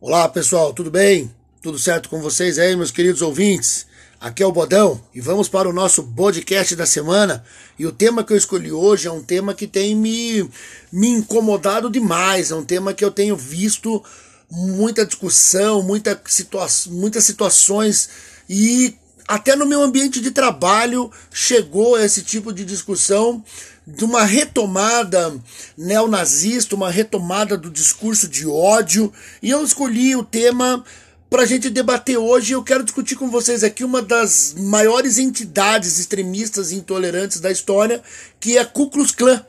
Olá pessoal, tudo bem? Tudo certo com vocês aí, meus queridos ouvintes? Aqui é o Bodão e vamos para o nosso podcast da semana. E o tema que eu escolhi hoje é um tema que tem me, me incomodado demais, é um tema que eu tenho visto muita discussão, muita situa muitas situações e até no meu ambiente de trabalho chegou esse tipo de discussão de uma retomada neonazista, uma retomada do discurso de ódio, e eu escolhi o tema para a gente debater hoje. Eu quero discutir com vocês aqui uma das maiores entidades extremistas e intolerantes da história, que é a Ku Klux Klan.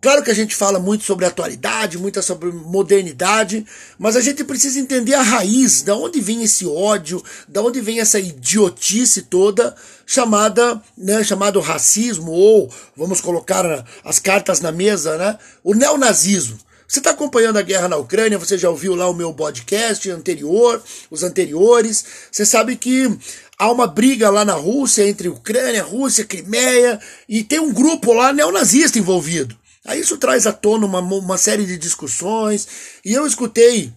Claro que a gente fala muito sobre atualidade, muito sobre modernidade, mas a gente precisa entender a raiz, da onde vem esse ódio, da onde vem essa idiotice toda chamada, né, chamado racismo ou vamos colocar as cartas na mesa, né, o neonazismo. Você está acompanhando a guerra na Ucrânia, você já ouviu lá o meu podcast anterior, os anteriores. Você sabe que há uma briga lá na Rússia entre Ucrânia, Rússia, Crimeia, e tem um grupo lá neonazista envolvido. Aí isso traz à tona uma, uma série de discussões, e eu escutei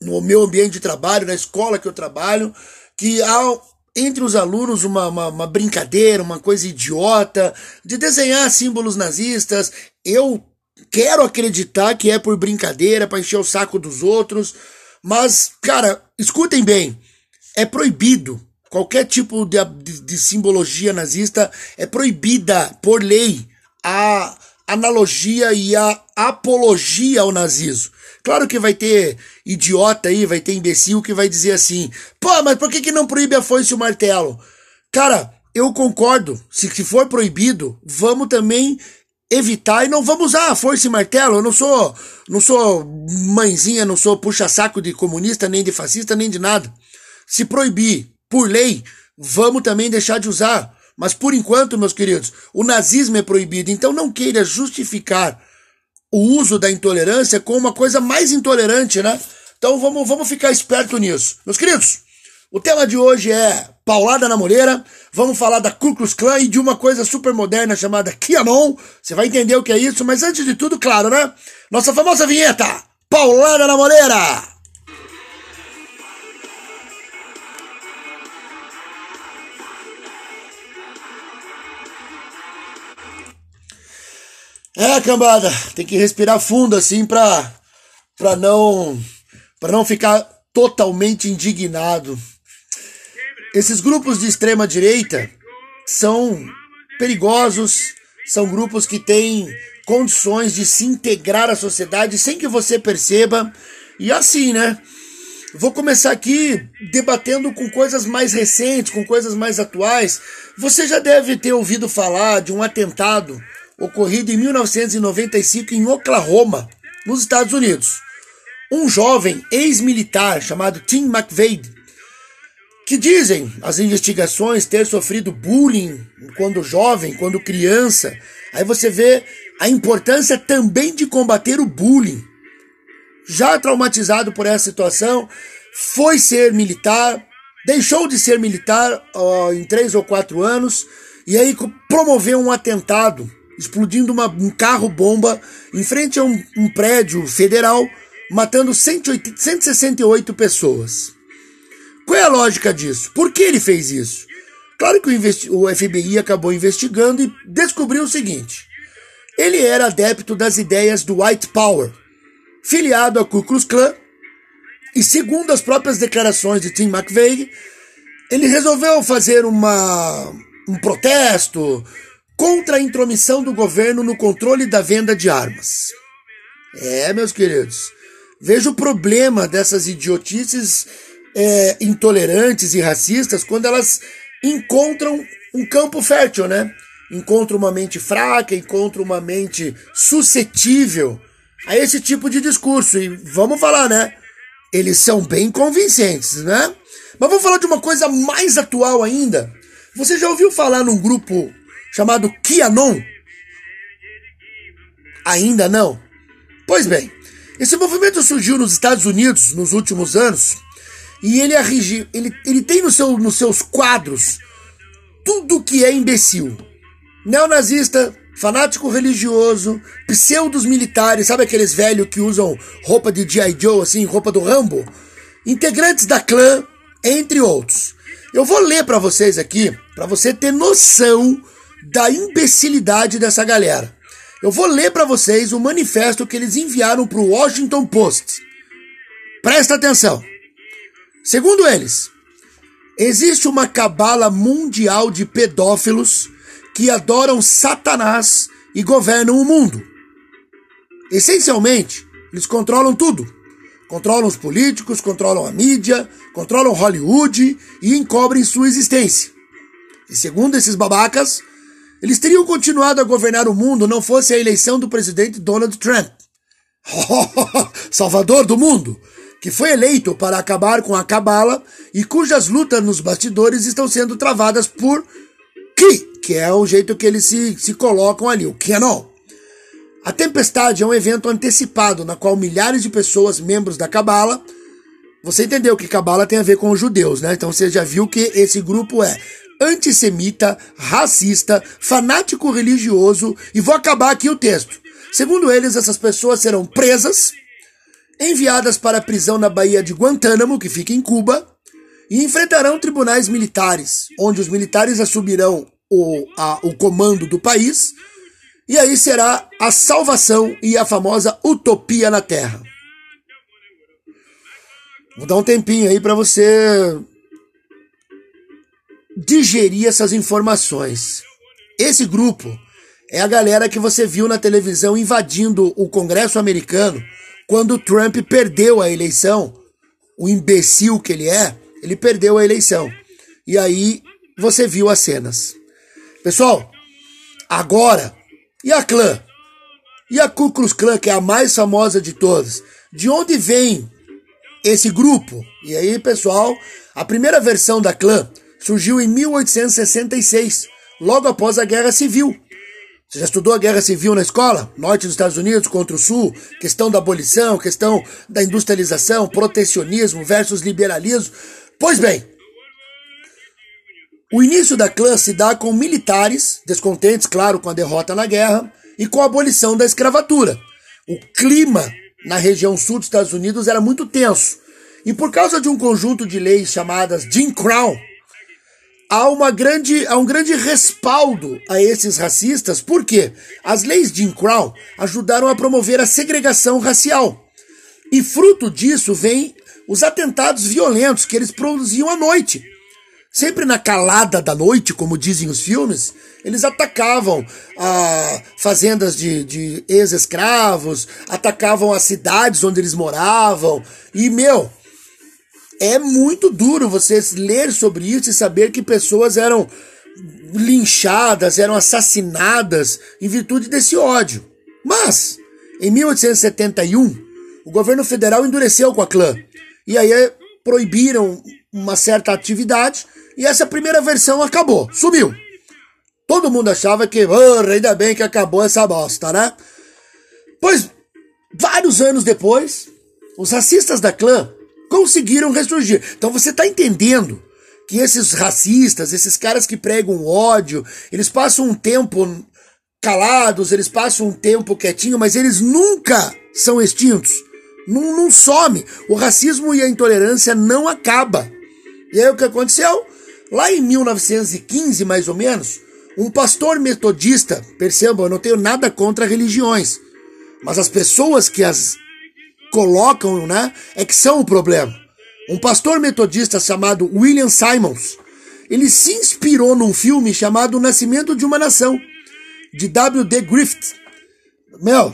no meu ambiente de trabalho, na escola que eu trabalho, que há entre os alunos uma, uma, uma, brincadeira, uma coisa idiota, de desenhar símbolos nazistas. Eu quero acreditar que é por brincadeira, para encher o saco dos outros, mas, cara, escutem bem, é proibido. Qualquer tipo de, de, de simbologia nazista é proibida por lei. A, analogia e a apologia ao nazismo. Claro que vai ter idiota aí, vai ter imbecil que vai dizer assim: pô, mas por que, que não proíbe a foice e o martelo? Cara, eu concordo. Se, for proibido, vamos também evitar e não vamos usar a foice e martelo. Eu não sou, não sou mãezinha, não sou puxa-saco de comunista, nem de fascista, nem de nada. Se proibir por lei, vamos também deixar de usar. Mas por enquanto, meus queridos, o nazismo é proibido. Então não queira justificar o uso da intolerância com uma coisa mais intolerante, né? Então vamos, vamos ficar esperto nisso. Meus queridos, o tema de hoje é paulada na moleira. Vamos falar da Ku Klux Klan e de uma coisa super moderna chamada Kianon. Você vai entender o que é isso, mas antes de tudo, claro, né? Nossa famosa vinheta, paulada na moleira. É, cambada, tem que respirar fundo assim pra, pra não para não ficar totalmente indignado. Esses grupos de extrema direita são perigosos, são grupos que têm condições de se integrar à sociedade sem que você perceba. E assim, né? Vou começar aqui debatendo com coisas mais recentes, com coisas mais atuais. Você já deve ter ouvido falar de um atentado ocorrido em 1995 em Oklahoma, nos Estados Unidos. Um jovem ex-militar chamado Tim McVeigh, que dizem as investigações ter sofrido bullying quando jovem, quando criança. Aí você vê a importância também de combater o bullying. Já traumatizado por essa situação, foi ser militar, deixou de ser militar ó, em três ou quatro anos e aí promoveu um atentado explodindo uma, um carro-bomba em frente a um, um prédio federal, matando 180, 168 pessoas. Qual é a lógica disso? Por que ele fez isso? Claro que o, o FBI acabou investigando e descobriu o seguinte: ele era adepto das ideias do White Power, filiado à Ku Klux Klan, e segundo as próprias declarações de Tim McVeigh, ele resolveu fazer uma, um protesto, contra a intromissão do governo no controle da venda de armas. É, meus queridos, veja o problema dessas idiotices é, intolerantes e racistas quando elas encontram um campo fértil, né? Encontram uma mente fraca, encontram uma mente suscetível a esse tipo de discurso. E vamos falar, né? Eles são bem convincentes, né? Mas vamos falar de uma coisa mais atual ainda. Você já ouviu falar num grupo chamado Kianon? Ainda não? Pois bem, esse movimento surgiu nos Estados Unidos nos últimos anos e ele, ele, ele tem no seu, nos seus quadros tudo que é imbecil. Neonazista, fanático religioso, pseudos militares, sabe aqueles velhos que usam roupa de G.I. Joe, assim, roupa do Rambo? Integrantes da clã, entre outros. Eu vou ler para vocês aqui, para você ter noção da imbecilidade dessa galera. Eu vou ler para vocês o manifesto que eles enviaram para o Washington Post. Presta atenção. Segundo eles, existe uma cabala mundial de pedófilos que adoram Satanás e governam o mundo. Essencialmente, eles controlam tudo. Controlam os políticos, controlam a mídia, controlam Hollywood e encobrem sua existência. E segundo esses babacas, eles teriam continuado a governar o mundo não fosse a eleição do presidente Donald Trump. Salvador do mundo, que foi eleito para acabar com a cabala e cujas lutas nos bastidores estão sendo travadas por Ki, que é o jeito que eles se, se colocam ali, o Canon. A tempestade é um evento antecipado na qual milhares de pessoas, membros da Cabala, você entendeu que Cabala tem a ver com os judeus, né? Então você já viu que esse grupo é antissemita, racista, fanático religioso, e vou acabar aqui o texto. Segundo eles, essas pessoas serão presas, enviadas para a prisão na Baía de Guantánamo, que fica em Cuba, e enfrentarão tribunais militares, onde os militares assumirão o, a, o comando do país, e aí será a salvação e a famosa utopia na Terra. Vou dar um tempinho aí para você digerir essas informações. Esse grupo é a galera que você viu na televisão invadindo o Congresso americano quando Trump perdeu a eleição. O imbecil que ele é, ele perdeu a eleição. E aí você viu as cenas. Pessoal, agora, e a clã? E a Ku Klux Klan, que é a mais famosa de todas? De onde vem esse grupo? E aí, pessoal, a primeira versão da clã surgiu em 1866, logo após a Guerra Civil. Você já estudou a Guerra Civil na escola? Norte dos Estados Unidos contra o Sul, questão da abolição, questão da industrialização, protecionismo versus liberalismo. Pois bem, o início da clã se dá com militares, descontentes, claro, com a derrota na guerra, e com a abolição da escravatura. O clima na região sul dos Estados Unidos era muito tenso. E por causa de um conjunto de leis chamadas Jim Crow, há, uma grande, há um grande respaldo a esses racistas, porque as leis Jim Crow ajudaram a promover a segregação racial. E fruto disso vem os atentados violentos que eles produziam à noite. Sempre na calada da noite, como dizem os filmes, eles atacavam ah, fazendas de, de ex-escravos, atacavam as cidades onde eles moravam. E, meu, é muito duro você ler sobre isso e saber que pessoas eram linchadas, eram assassinadas em virtude desse ódio. Mas, em 1871, o governo federal endureceu com a clã e aí é, proibiram uma certa atividade e essa primeira versão acabou, sumiu. Todo mundo achava que, oh, ainda bem que acabou essa bosta, né? Pois, vários anos depois, os racistas da clã conseguiram ressurgir. Então você está entendendo que esses racistas, esses caras que pregam ódio, eles passam um tempo calados, eles passam um tempo quietinho, mas eles nunca são extintos. Não, não some. O racismo e a intolerância não acaba. E aí o que aconteceu? Lá em 1915, mais ou menos, um pastor metodista, percebam, eu não tenho nada contra religiões, mas as pessoas que as colocam, né, é que são o problema. Um pastor metodista chamado William Simons, ele se inspirou num filme chamado O Nascimento de uma Nação, de W.D. Griffith. Meu,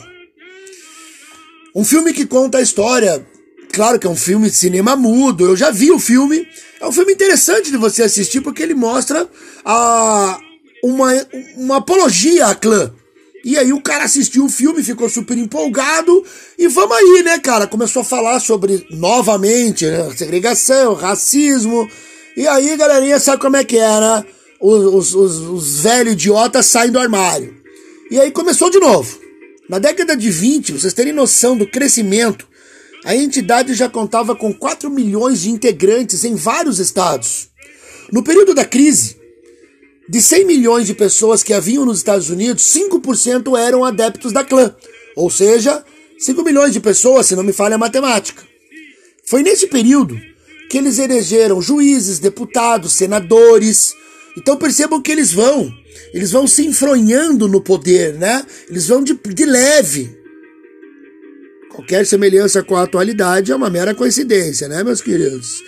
um filme que conta a história. Claro que é um filme de cinema mudo, eu já vi o filme. É um filme interessante de você assistir porque ele mostra a, uma, uma apologia à clã. E aí o cara assistiu o filme, ficou super empolgado e vamos aí, né, cara? Começou a falar sobre, novamente, né, segregação, racismo. E aí, galerinha, sabe como é que é, né? Os, os, os velhos idiotas saem do armário. E aí começou de novo. Na década de 20, vocês terem noção do crescimento, a entidade já contava com 4 milhões de integrantes em vários estados. No período da crise, de 100 milhões de pessoas que haviam nos Estados Unidos, 5% eram adeptos da clã. Ou seja, 5 milhões de pessoas, se não me falha a matemática. Foi nesse período que eles elegeram juízes, deputados, senadores. Então percebam que eles vão, eles vão se enfronhando no poder, né? Eles vão de, de leve. Qualquer semelhança com a atualidade é uma mera coincidência, né, meus queridos?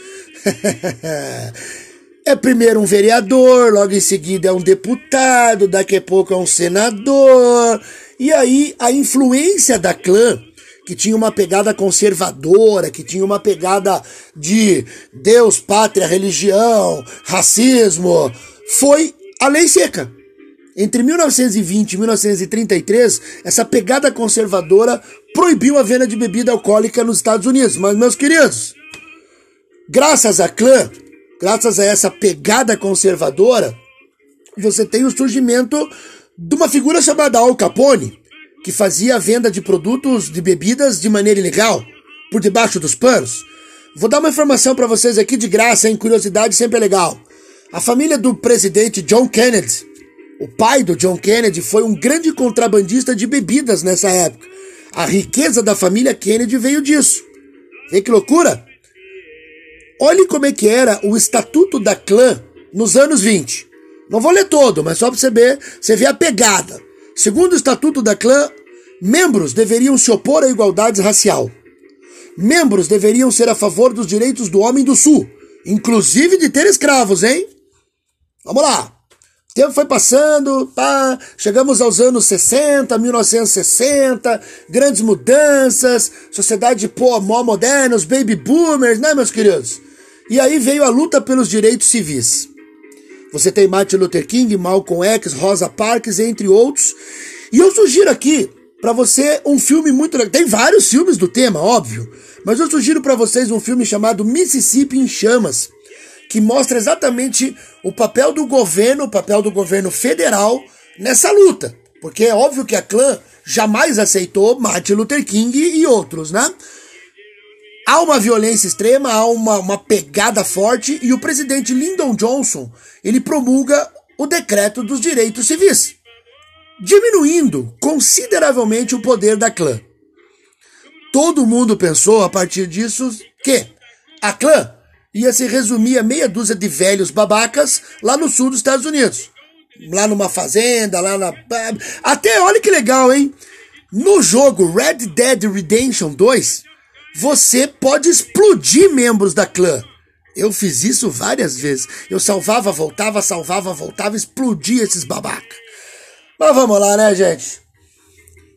É primeiro um vereador, logo em seguida é um deputado, daqui a pouco é um senador. E aí a influência da clã, que tinha uma pegada conservadora, que tinha uma pegada de Deus, pátria, religião, racismo, foi a lei seca. Entre 1920 e 1933, essa pegada conservadora proibiu a venda de bebida alcoólica nos Estados Unidos. Mas, meus queridos, graças à clã, graças a essa pegada conservadora, você tem o surgimento de uma figura chamada Al Capone, que fazia a venda de produtos de bebidas de maneira ilegal, por debaixo dos panos. Vou dar uma informação para vocês aqui de graça, em curiosidade sempre é legal. A família do presidente John Kennedy, o pai do John Kennedy, foi um grande contrabandista de bebidas nessa época. A riqueza da família Kennedy veio disso. Vê que loucura? Olhe como é que era o estatuto da clã nos anos 20. Não vou ler todo, mas só para você ver, você ver a pegada. Segundo o estatuto da clã, membros deveriam se opor à igualdade racial. Membros deveriam ser a favor dos direitos do homem do sul, inclusive de ter escravos, hein? Vamos lá. O tempo foi passando, pá, chegamos aos anos 60, 1960, grandes mudanças, sociedade pô, mó moderna, os baby boomers, né, meus queridos? E aí veio a luta pelos direitos civis. Você tem Martin Luther King, Malcolm X, Rosa Parks, entre outros. E eu sugiro aqui para você um filme muito legal. Tem vários filmes do tema, óbvio. Mas eu sugiro para vocês um filme chamado Mississippi em Chamas, que mostra exatamente o papel do governo, o papel do governo federal nessa luta. Porque é óbvio que a clã jamais aceitou Martin Luther King e outros, né? Há uma violência extrema, há uma, uma pegada forte e o presidente Lyndon Johnson ele promulga o decreto dos direitos civis, diminuindo consideravelmente o poder da clã. Todo mundo pensou a partir disso que a clã ia se resumir a meia dúzia de velhos babacas lá no sul dos Estados Unidos. Lá numa fazenda, lá na. Até olha que legal, hein? No jogo Red Dead Redemption 2, você pode explodir membros da clã. Eu fiz isso várias vezes. Eu salvava, voltava, salvava, voltava, explodia esses babaca. Mas vamos lá, né, gente?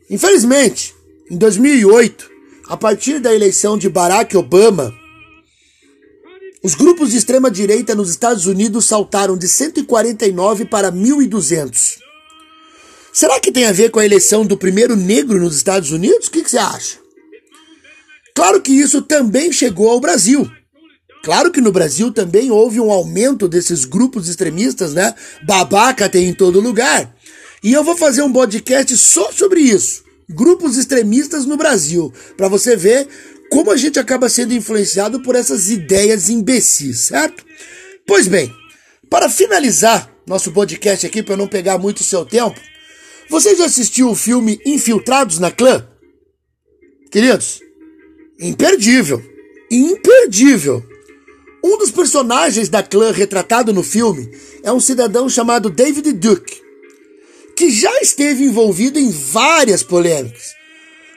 Infelizmente, em 2008, a partir da eleição de Barack Obama, os grupos de extrema direita nos Estados Unidos saltaram de 149 para 1.200. Será que tem a ver com a eleição do primeiro negro nos Estados Unidos? O que, que você acha? Claro que isso também chegou ao Brasil. Claro que no Brasil também houve um aumento desses grupos extremistas, né? Babaca tem em todo lugar. E eu vou fazer um podcast só sobre isso. Grupos extremistas no Brasil, para você ver como a gente acaba sendo influenciado por essas ideias imbecis, certo? Pois bem, para finalizar nosso podcast aqui, para não pegar muito seu tempo, você já assistiu o filme Infiltrados na Clã? Queridos, Imperdível. Imperdível. Um dos personagens da clã retratado no filme é um cidadão chamado David Duke, que já esteve envolvido em várias polêmicas.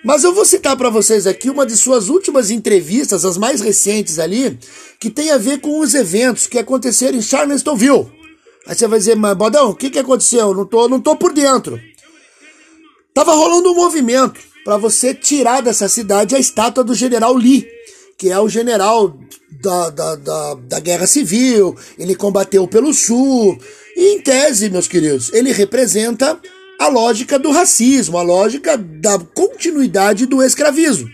Mas eu vou citar para vocês aqui uma de suas últimas entrevistas, as mais recentes ali, que tem a ver com os eventos que aconteceram em Charlestonville. Aí você vai dizer, mas Bodão, o que, que aconteceu? Não tô, não tô por dentro. Tava rolando um movimento para você tirar dessa cidade a estátua do general Lee, que é o general da, da, da, da Guerra Civil, ele combateu pelo Sul, e em tese, meus queridos, ele representa a lógica do racismo, a lógica da continuidade do escravismo.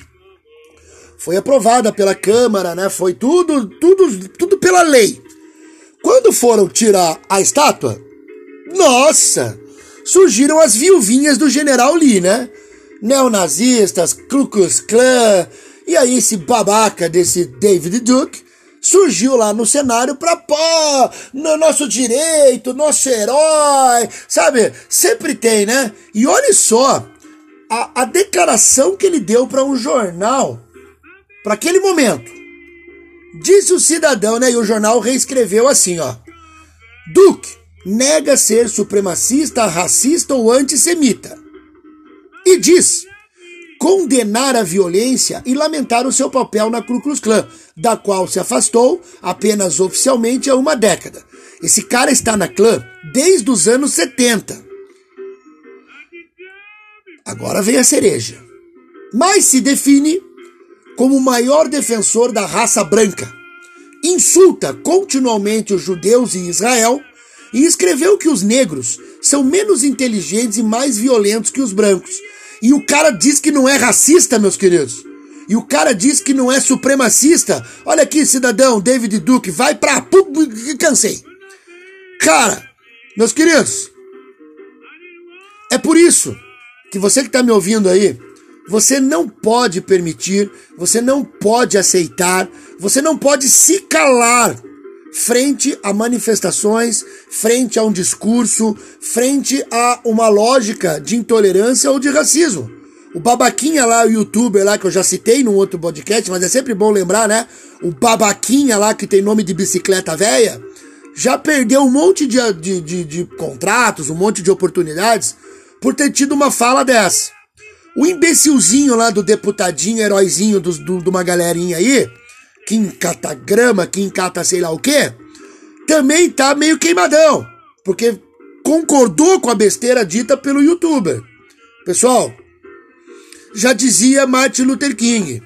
Foi aprovada pela Câmara, né? Foi tudo, tudo, tudo pela lei. Quando foram tirar a estátua, nossa, surgiram as viuvinhas do general Lee, né? Neonazistas, Ku Klux Klan, e aí esse babaca desse David Duke surgiu lá no cenário para pô, no nosso direito, nosso herói, sabe? Sempre tem, né? E olha só a, a declaração que ele deu para um jornal para aquele momento. Disse o cidadão, né? E o jornal reescreveu assim, ó. Duque nega ser supremacista, racista ou antissemita. E diz condenar a violência e lamentar o seu papel na Ku Klux Klan, da qual se afastou apenas oficialmente há uma década. Esse cara está na clã desde os anos 70. Agora vem a cereja. Mas se define como o maior defensor da raça branca. Insulta continuamente os judeus e Israel e escreveu que os negros são menos inteligentes e mais violentos que os brancos. E o cara diz que não é racista, meus queridos. E o cara diz que não é supremacista. Olha aqui, cidadão David Duke, vai pra cansei. Cara, meus queridos, é por isso que você que está me ouvindo aí, você não pode permitir, você não pode aceitar, você não pode se calar frente a manifestações, frente a um discurso, frente a uma lógica de intolerância ou de racismo. O babaquinha lá, o youtuber lá que eu já citei num outro podcast, mas é sempre bom lembrar, né? O babaquinha lá que tem nome de bicicleta velha, já perdeu um monte de, de, de, de contratos, um monte de oportunidades por ter tido uma fala dessa. O imbecilzinho lá do deputadinho, heróizinho do, do, de uma galerinha aí, que encata grama, que encata sei lá o quê, também tá meio queimadão, porque concordou com a besteira dita pelo youtuber. Pessoal, já dizia Martin Luther King,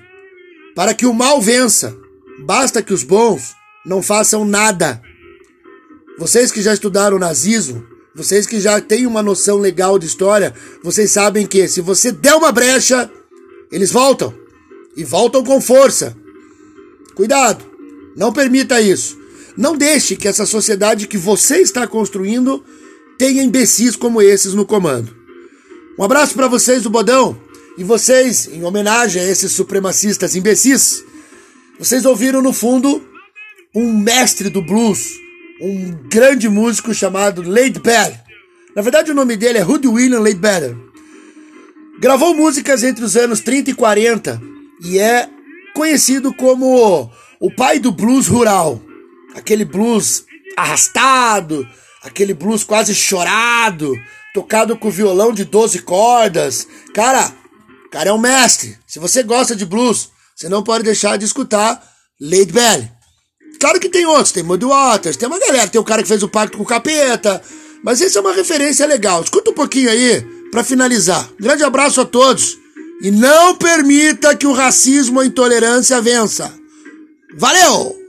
para que o mal vença, basta que os bons não façam nada. Vocês que já estudaram nazismo, vocês que já têm uma noção legal de história, vocês sabem que se você der uma brecha, eles voltam. E voltam com força. Cuidado, não permita isso. Não deixe que essa sociedade que você está construindo tenha imbecis como esses no comando. Um abraço para vocês do Bodão. E vocês, em homenagem a esses supremacistas imbecis, vocês ouviram no fundo um mestre do blues, um grande músico chamado Bell. Na verdade, o nome dele é Rudy William Better. Gravou músicas entre os anos 30 e 40 e é conhecido como o pai do blues rural. Aquele blues arrastado, aquele blues quase chorado, tocado com violão de 12 cordas. Cara, cara é um mestre. Se você gosta de blues, você não pode deixar de escutar Lade Belly. Claro que tem outros, tem Muddy Waters, tem uma galera, tem o cara que fez o pacto com o capeta, mas essa é uma referência legal. Escuta um pouquinho aí para finalizar. Grande abraço a todos e não permita que o racismo ou a intolerância vença. Valeu!